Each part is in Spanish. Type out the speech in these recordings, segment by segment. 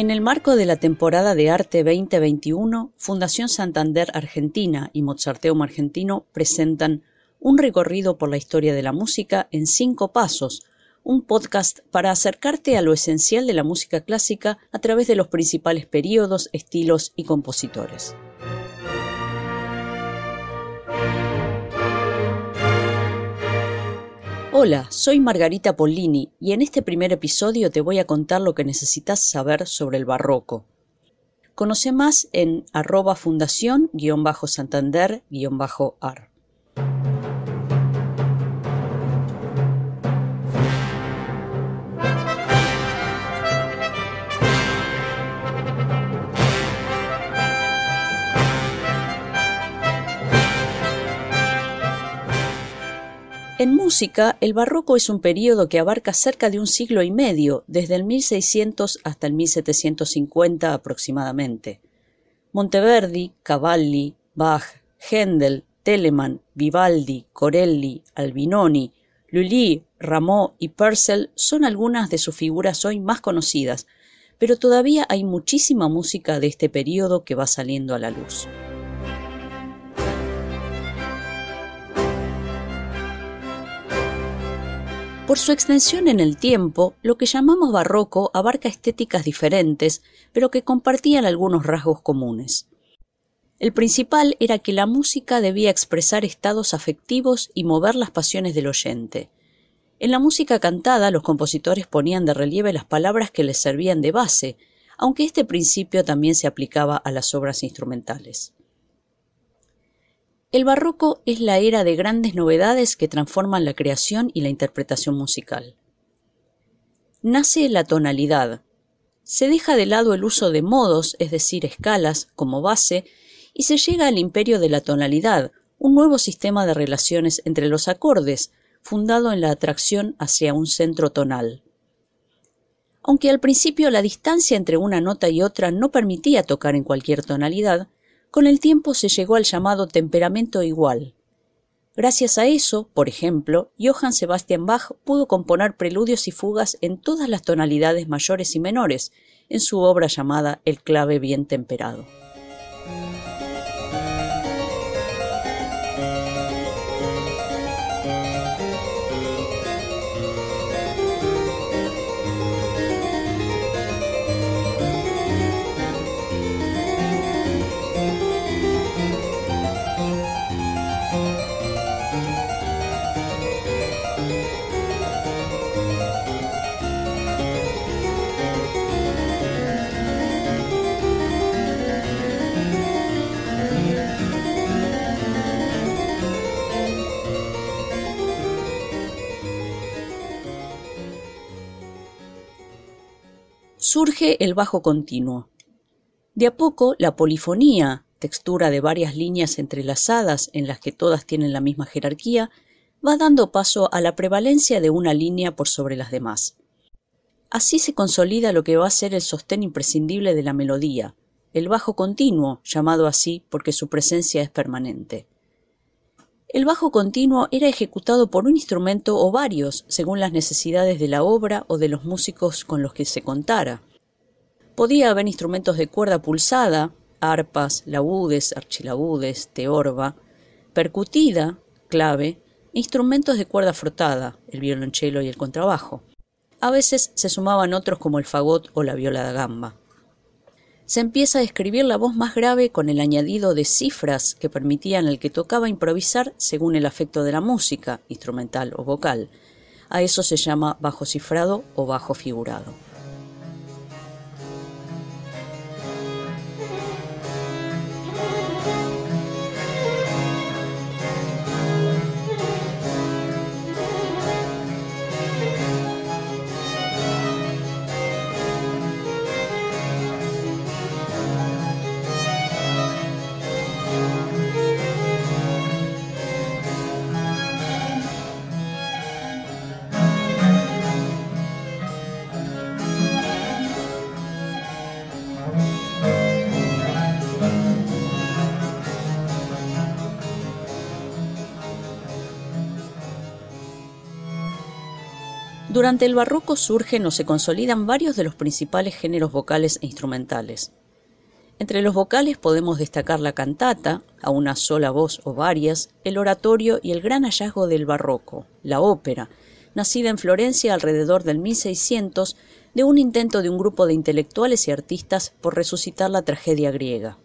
En el marco de la temporada de arte 2021, Fundación Santander Argentina y Mozarteum Argentino presentan un recorrido por la historia de la música en cinco pasos, un podcast para acercarte a lo esencial de la música clásica a través de los principales periodos, estilos y compositores. Hola, soy Margarita Pollini y en este primer episodio te voy a contar lo que necesitas saber sobre el barroco. Conoce más en arroba fundación-santander-ar. En música, el barroco es un período que abarca cerca de un siglo y medio, desde el 1600 hasta el 1750 aproximadamente. Monteverdi, Cavalli, Bach, Händel, Telemann, Vivaldi, Corelli, Albinoni, Lully, Rameau y Purcell son algunas de sus figuras hoy más conocidas, pero todavía hay muchísima música de este período que va saliendo a la luz. Por su extensión en el tiempo, lo que llamamos barroco abarca estéticas diferentes, pero que compartían algunos rasgos comunes. El principal era que la música debía expresar estados afectivos y mover las pasiones del oyente. En la música cantada los compositores ponían de relieve las palabras que les servían de base, aunque este principio también se aplicaba a las obras instrumentales. El barroco es la era de grandes novedades que transforman la creación y la interpretación musical. Nace la tonalidad. Se deja de lado el uso de modos, es decir, escalas, como base, y se llega al imperio de la tonalidad, un nuevo sistema de relaciones entre los acordes, fundado en la atracción hacia un centro tonal. Aunque al principio la distancia entre una nota y otra no permitía tocar en cualquier tonalidad, con el tiempo se llegó al llamado temperamento igual. Gracias a eso, por ejemplo, Johann Sebastian Bach pudo componer preludios y fugas en todas las tonalidades mayores y menores, en su obra llamada El clave bien temperado. Surge el bajo continuo. De a poco, la polifonía, textura de varias líneas entrelazadas en las que todas tienen la misma jerarquía, va dando paso a la prevalencia de una línea por sobre las demás. Así se consolida lo que va a ser el sostén imprescindible de la melodía, el bajo continuo, llamado así porque su presencia es permanente. El bajo continuo era ejecutado por un instrumento o varios, según las necesidades de la obra o de los músicos con los que se contara. Podía haber instrumentos de cuerda pulsada, arpas, laúdes, archilaúdes, teorba, percutida, clave, instrumentos de cuerda frotada, el violonchelo y el contrabajo. A veces se sumaban otros como el fagot o la viola da gamba. Se empieza a escribir la voz más grave con el añadido de cifras que permitían al que tocaba improvisar según el afecto de la música, instrumental o vocal. A eso se llama bajo cifrado o bajo figurado. Durante el barroco surgen o se consolidan varios de los principales géneros vocales e instrumentales. Entre los vocales podemos destacar la cantata, a una sola voz o varias, el oratorio y el gran hallazgo del barroco, la ópera, nacida en Florencia alrededor del 1600 de un intento de un grupo de intelectuales y artistas por resucitar la tragedia griega.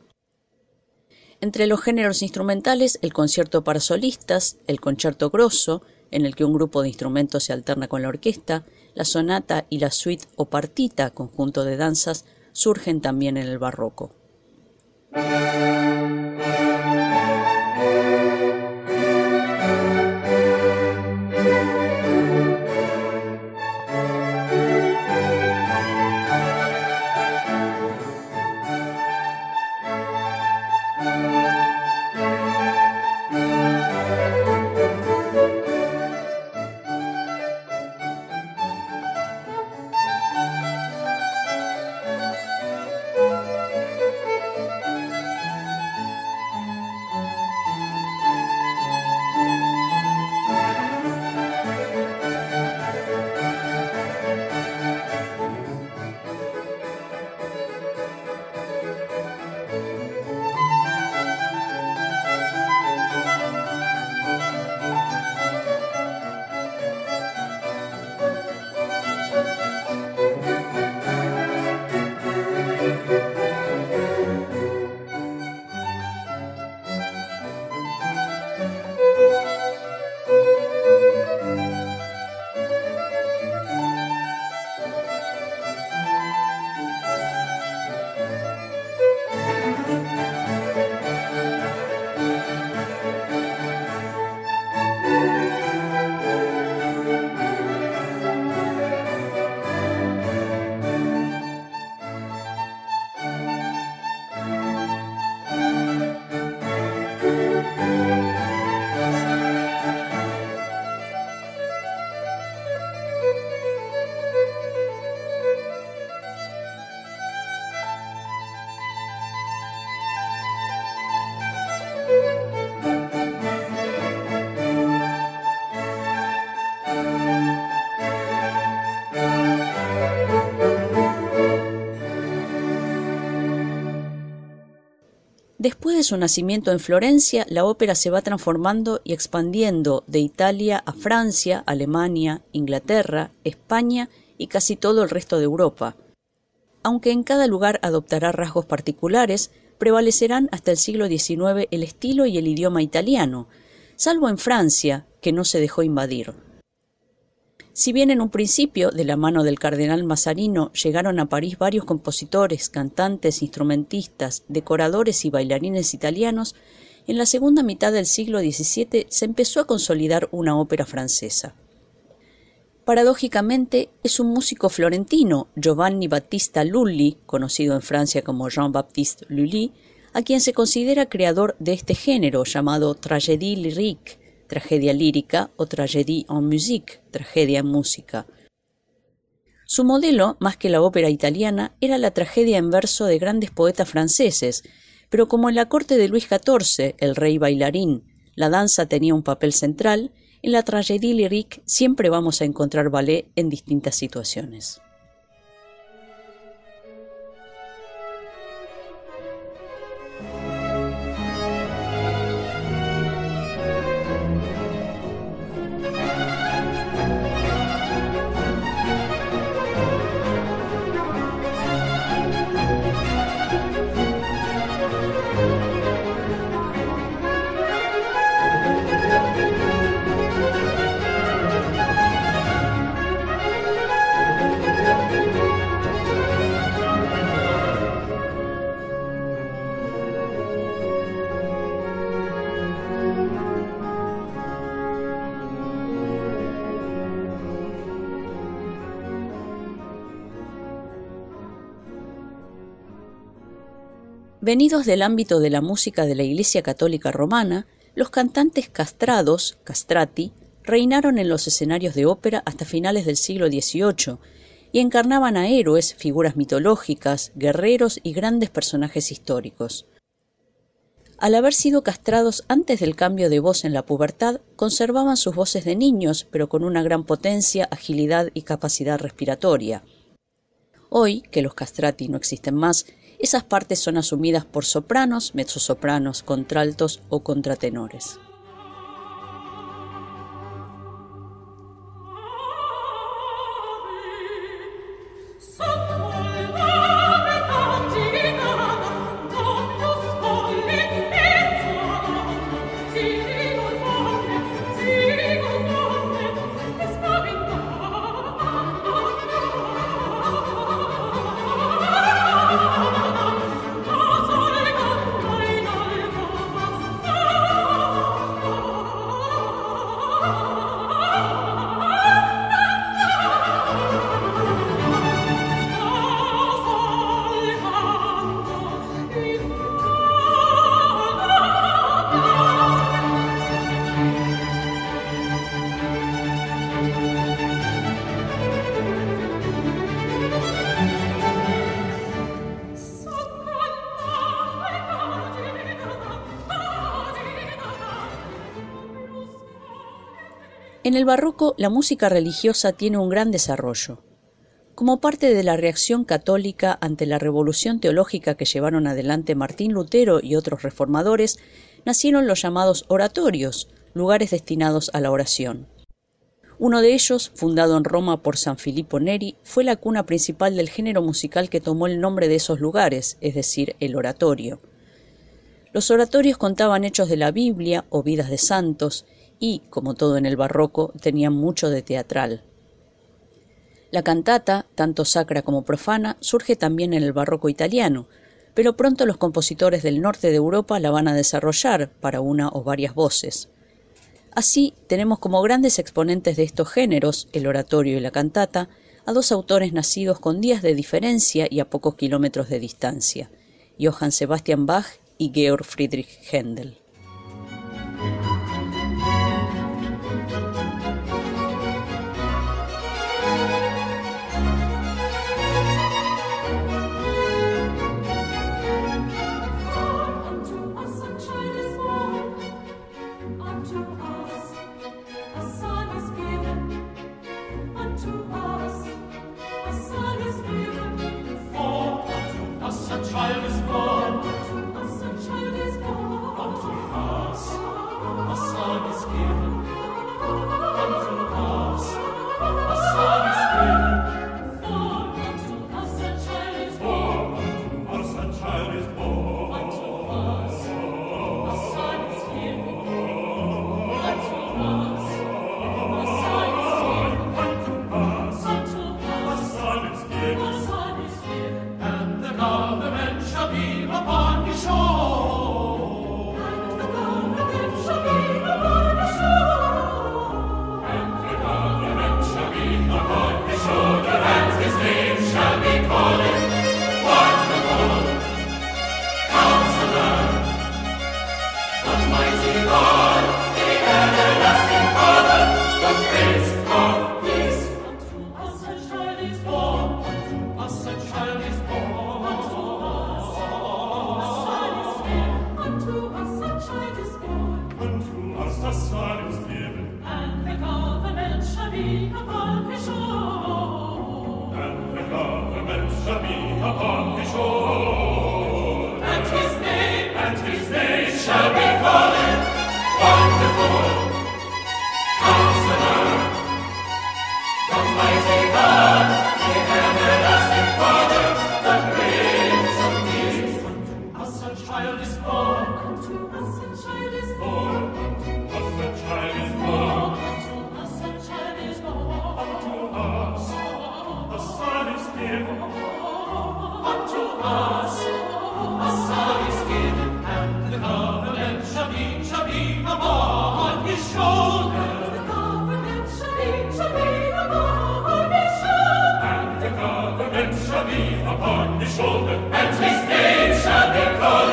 Entre los géneros instrumentales, el concierto para solistas, el concierto grosso, en el que un grupo de instrumentos se alterna con la orquesta, la sonata y la suite o partita, conjunto de danzas, surgen también en el barroco. Después de su nacimiento en Florencia, la ópera se va transformando y expandiendo de Italia a Francia, Alemania, Inglaterra, España y casi todo el resto de Europa. Aunque en cada lugar adoptará rasgos particulares, prevalecerán hasta el siglo XIX el estilo y el idioma italiano, salvo en Francia, que no se dejó invadir. Si bien en un principio, de la mano del cardenal Mazarino, llegaron a París varios compositores, cantantes, instrumentistas, decoradores y bailarines italianos, en la segunda mitad del siglo XVII se empezó a consolidar una ópera francesa. Paradójicamente, es un músico florentino, Giovanni Battista Lully, conocido en Francia como Jean-Baptiste Lully, a quien se considera creador de este género llamado tragédie lyrique, tragedia lírica o tragédie en musique, tragedia en música. Su modelo, más que la ópera italiana, era la tragedia en verso de grandes poetas franceses, pero como en la corte de Luis XIV, el rey bailarín, la danza tenía un papel central, en la tragédie lyrique siempre vamos a encontrar ballet en distintas situaciones. Venidos del ámbito de la música de la Iglesia Católica Romana, los cantantes castrados, castrati, reinaron en los escenarios de ópera hasta finales del siglo XVIII y encarnaban a héroes, figuras mitológicas, guerreros y grandes personajes históricos. al haber sido castrados antes del cambio de voz en la pubertad, conservaban sus voces de niños, pero con una gran potencia, agilidad y capacidad respiratoria. Hoy, que los castrati no existen más, esas partes son asumidas por sopranos, mezzosopranos, contraltos o contratenores. En el barroco la música religiosa tiene un gran desarrollo. Como parte de la reacción católica ante la revolución teológica que llevaron adelante Martín Lutero y otros reformadores, nacieron los llamados oratorios, lugares destinados a la oración. Uno de ellos, fundado en Roma por San Filippo Neri, fue la cuna principal del género musical que tomó el nombre de esos lugares, es decir, el oratorio. Los oratorios contaban hechos de la Biblia o vidas de santos, y, como todo en el barroco, tenía mucho de teatral. La cantata, tanto sacra como profana, surge también en el barroco italiano, pero pronto los compositores del norte de Europa la van a desarrollar para una o varias voces. Así, tenemos como grandes exponentes de estos géneros, el oratorio y la cantata, a dos autores nacidos con días de diferencia y a pocos kilómetros de distancia, Johann Sebastian Bach y Georg Friedrich Händel. on his shoulder, and his name shall be called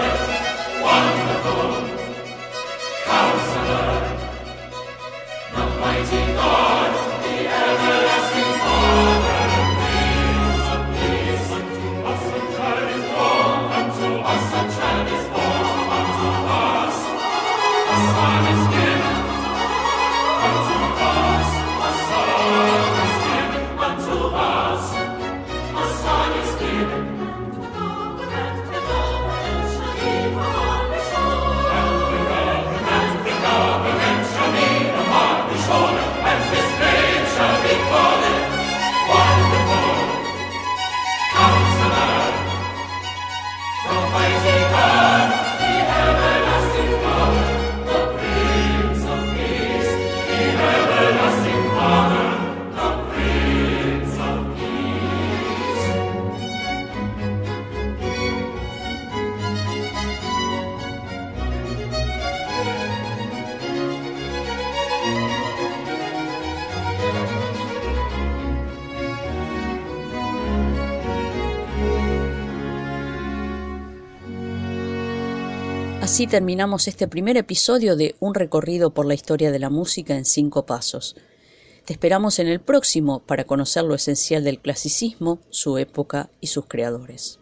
Wonderful Counselor, the Mighty God. Así terminamos este primer episodio de Un recorrido por la historia de la música en cinco pasos. Te esperamos en el próximo para conocer lo esencial del clasicismo, su época y sus creadores.